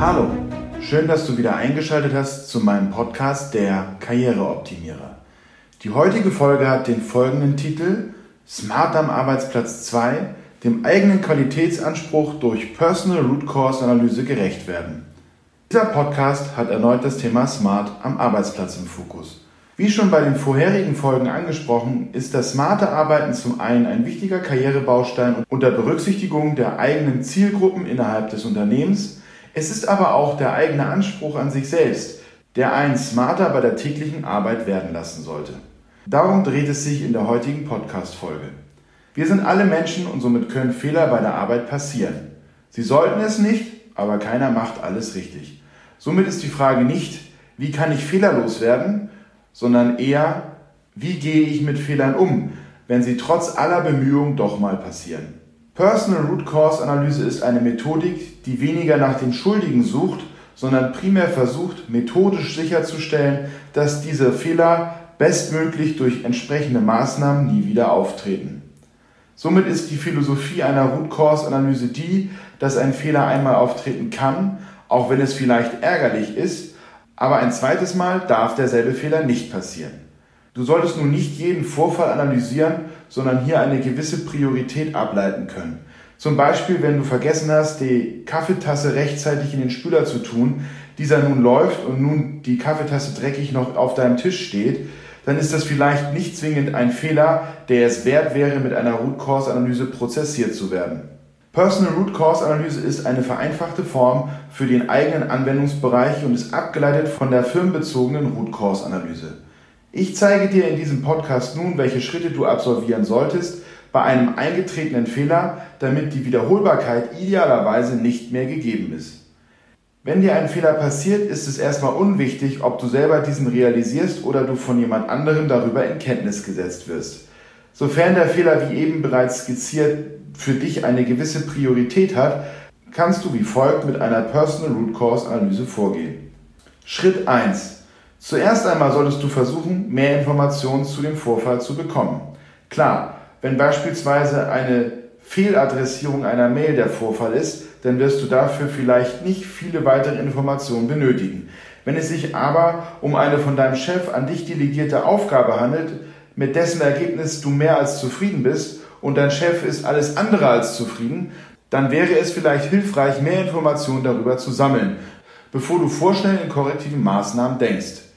Hallo, schön, dass du wieder eingeschaltet hast zu meinem Podcast Der Karriereoptimierer. Die heutige Folge hat den folgenden Titel Smart am Arbeitsplatz 2, dem eigenen Qualitätsanspruch durch Personal Root Cause Analyse gerecht werden. Dieser Podcast hat erneut das Thema Smart am Arbeitsplatz im Fokus. Wie schon bei den vorherigen Folgen angesprochen, ist das smarte Arbeiten zum einen ein wichtiger Karrierebaustein unter Berücksichtigung der eigenen Zielgruppen innerhalb des Unternehmens. Es ist aber auch der eigene Anspruch an sich selbst, der einen smarter bei der täglichen Arbeit werden lassen sollte. Darum dreht es sich in der heutigen Podcast-Folge. Wir sind alle Menschen und somit können Fehler bei der Arbeit passieren. Sie sollten es nicht, aber keiner macht alles richtig. Somit ist die Frage nicht, wie kann ich fehlerlos werden, sondern eher, wie gehe ich mit Fehlern um, wenn sie trotz aller Bemühungen doch mal passieren. Personal Root Cause Analyse ist eine Methodik, die weniger nach den Schuldigen sucht, sondern primär versucht, methodisch sicherzustellen, dass diese Fehler bestmöglich durch entsprechende Maßnahmen nie wieder auftreten. Somit ist die Philosophie einer Root Cause Analyse die, dass ein Fehler einmal auftreten kann, auch wenn es vielleicht ärgerlich ist, aber ein zweites Mal darf derselbe Fehler nicht passieren. Du solltest nun nicht jeden Vorfall analysieren, sondern hier eine gewisse Priorität ableiten können. Zum Beispiel, wenn du vergessen hast, die Kaffeetasse rechtzeitig in den Spüler zu tun, dieser nun läuft und nun die Kaffeetasse dreckig noch auf deinem Tisch steht, dann ist das vielleicht nicht zwingend ein Fehler, der es wert wäre, mit einer Root Cause Analyse prozessiert zu werden. Personal Root Cause Analyse ist eine vereinfachte Form für den eigenen Anwendungsbereich und ist abgeleitet von der firmenbezogenen Root Cause Analyse. Ich zeige dir in diesem Podcast nun, welche Schritte du absolvieren solltest bei einem eingetretenen Fehler, damit die Wiederholbarkeit idealerweise nicht mehr gegeben ist. Wenn dir ein Fehler passiert, ist es erstmal unwichtig, ob du selber diesen realisierst oder du von jemand anderem darüber in Kenntnis gesetzt wirst. Sofern der Fehler, wie eben bereits skizziert, für dich eine gewisse Priorität hat, kannst du wie folgt mit einer Personal Root Cause Analyse vorgehen. Schritt 1. Zuerst einmal solltest du versuchen, mehr Informationen zu dem Vorfall zu bekommen. Klar, wenn beispielsweise eine Fehladressierung einer Mail der Vorfall ist, dann wirst du dafür vielleicht nicht viele weitere Informationen benötigen. Wenn es sich aber um eine von deinem Chef an dich delegierte Aufgabe handelt, mit dessen Ergebnis du mehr als zufrieden bist und dein Chef ist alles andere als zufrieden, dann wäre es vielleicht hilfreich, mehr Informationen darüber zu sammeln, bevor du vorschnell in korrektiven Maßnahmen denkst.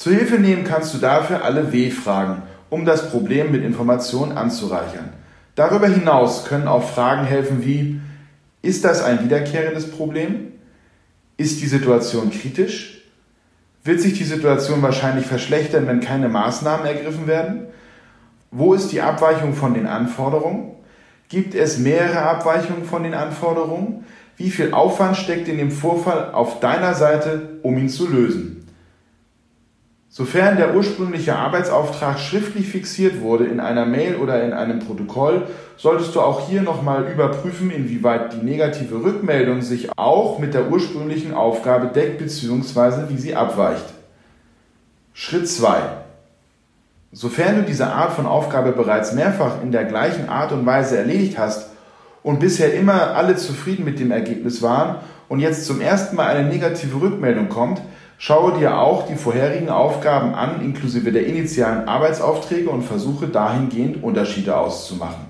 Zur Hilfe nehmen kannst du dafür alle W-Fragen, um das Problem mit Informationen anzureichern. Darüber hinaus können auch Fragen helfen wie, ist das ein wiederkehrendes Problem? Ist die Situation kritisch? Wird sich die Situation wahrscheinlich verschlechtern, wenn keine Maßnahmen ergriffen werden? Wo ist die Abweichung von den Anforderungen? Gibt es mehrere Abweichungen von den Anforderungen? Wie viel Aufwand steckt in dem Vorfall auf deiner Seite, um ihn zu lösen? Sofern der ursprüngliche Arbeitsauftrag schriftlich fixiert wurde in einer Mail oder in einem Protokoll, solltest du auch hier nochmal überprüfen, inwieweit die negative Rückmeldung sich auch mit der ursprünglichen Aufgabe deckt bzw. wie sie abweicht. Schritt 2. Sofern du diese Art von Aufgabe bereits mehrfach in der gleichen Art und Weise erledigt hast und bisher immer alle zufrieden mit dem Ergebnis waren und jetzt zum ersten Mal eine negative Rückmeldung kommt, Schaue dir auch die vorherigen Aufgaben an, inklusive der initialen Arbeitsaufträge und versuche dahingehend Unterschiede auszumachen.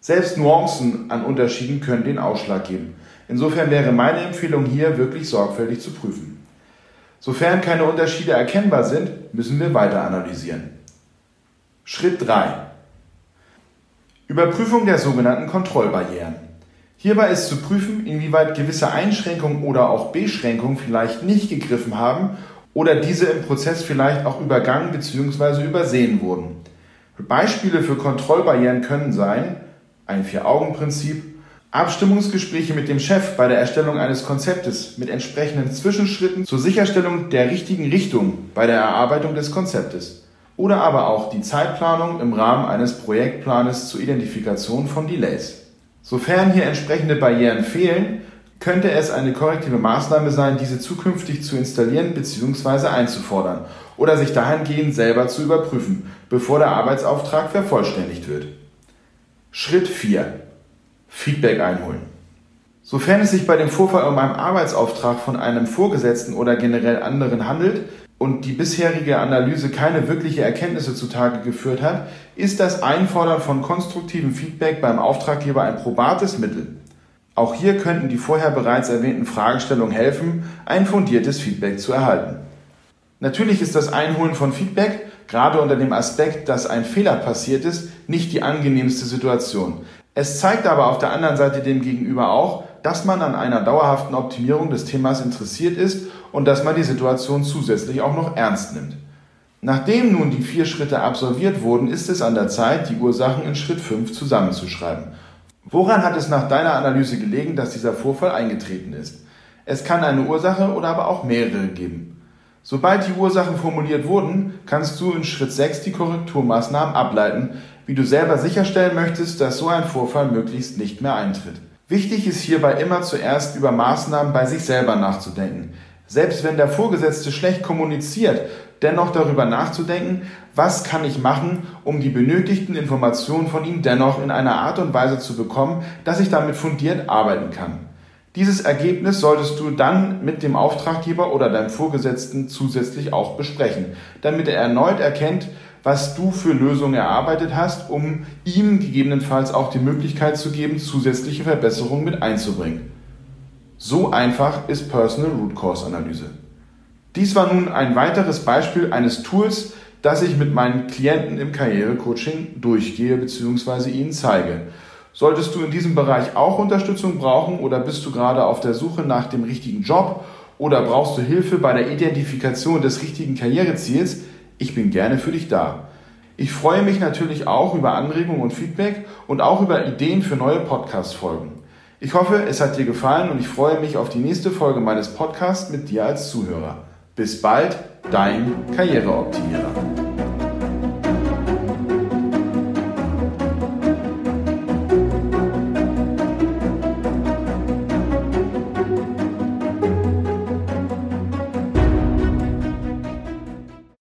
Selbst Nuancen an Unterschieden können den Ausschlag geben. Insofern wäre meine Empfehlung hier wirklich sorgfältig zu prüfen. Sofern keine Unterschiede erkennbar sind, müssen wir weiter analysieren. Schritt 3. Überprüfung der sogenannten Kontrollbarrieren. Hierbei ist zu prüfen, inwieweit gewisse Einschränkungen oder auch Beschränkungen vielleicht nicht gegriffen haben oder diese im Prozess vielleicht auch übergangen bzw. übersehen wurden. Beispiele für Kontrollbarrieren können sein ein Vier-Augen-Prinzip, Abstimmungsgespräche mit dem Chef bei der Erstellung eines Konzeptes mit entsprechenden Zwischenschritten zur Sicherstellung der richtigen Richtung bei der Erarbeitung des Konzeptes oder aber auch die Zeitplanung im Rahmen eines Projektplanes zur Identifikation von Delays. Sofern hier entsprechende Barrieren fehlen, könnte es eine korrektive Maßnahme sein, diese zukünftig zu installieren bzw. einzufordern oder sich dahingehend selber zu überprüfen, bevor der Arbeitsauftrag vervollständigt wird. Schritt 4. Feedback einholen. Sofern es sich bei dem Vorfall um einen Arbeitsauftrag von einem Vorgesetzten oder generell anderen handelt und die bisherige Analyse keine wirkliche Erkenntnisse zutage geführt hat, ist das Einfordern von konstruktivem Feedback beim Auftraggeber ein probates Mittel. Auch hier könnten die vorher bereits erwähnten Fragestellungen helfen, ein fundiertes Feedback zu erhalten. Natürlich ist das Einholen von Feedback, gerade unter dem Aspekt, dass ein Fehler passiert ist, nicht die angenehmste Situation. Es zeigt aber auf der anderen Seite dem Gegenüber auch, dass man an einer dauerhaften Optimierung des Themas interessiert ist und dass man die Situation zusätzlich auch noch ernst nimmt. Nachdem nun die vier Schritte absolviert wurden, ist es an der Zeit, die Ursachen in Schritt 5 zusammenzuschreiben. Woran hat es nach deiner Analyse gelegen, dass dieser Vorfall eingetreten ist? Es kann eine Ursache oder aber auch mehrere geben. Sobald die Ursachen formuliert wurden, kannst du in Schritt 6 die Korrekturmaßnahmen ableiten, wie du selber sicherstellen möchtest, dass so ein Vorfall möglichst nicht mehr eintritt. Wichtig ist hierbei immer zuerst über Maßnahmen bei sich selber nachzudenken. Selbst wenn der Vorgesetzte schlecht kommuniziert, dennoch darüber nachzudenken, was kann ich machen, um die benötigten Informationen von ihm dennoch in einer Art und Weise zu bekommen, dass ich damit fundiert arbeiten kann. Dieses Ergebnis solltest du dann mit dem Auftraggeber oder deinem Vorgesetzten zusätzlich auch besprechen, damit er erneut erkennt, was du für Lösungen erarbeitet hast, um ihm gegebenenfalls auch die Möglichkeit zu geben, zusätzliche Verbesserungen mit einzubringen. So einfach ist Personal Root Cause Analyse. Dies war nun ein weiteres Beispiel eines Tools, das ich mit meinen Klienten im Karrierecoaching durchgehe bzw. ihnen zeige. Solltest du in diesem Bereich auch Unterstützung brauchen oder bist du gerade auf der Suche nach dem richtigen Job oder brauchst du Hilfe bei der Identifikation des richtigen Karriereziels, ich bin gerne für dich da. Ich freue mich natürlich auch über Anregungen und Feedback und auch über Ideen für neue Podcast-Folgen. Ich hoffe, es hat dir gefallen und ich freue mich auf die nächste Folge meines Podcasts mit dir als Zuhörer. Bis bald, dein Karriereoptimierer.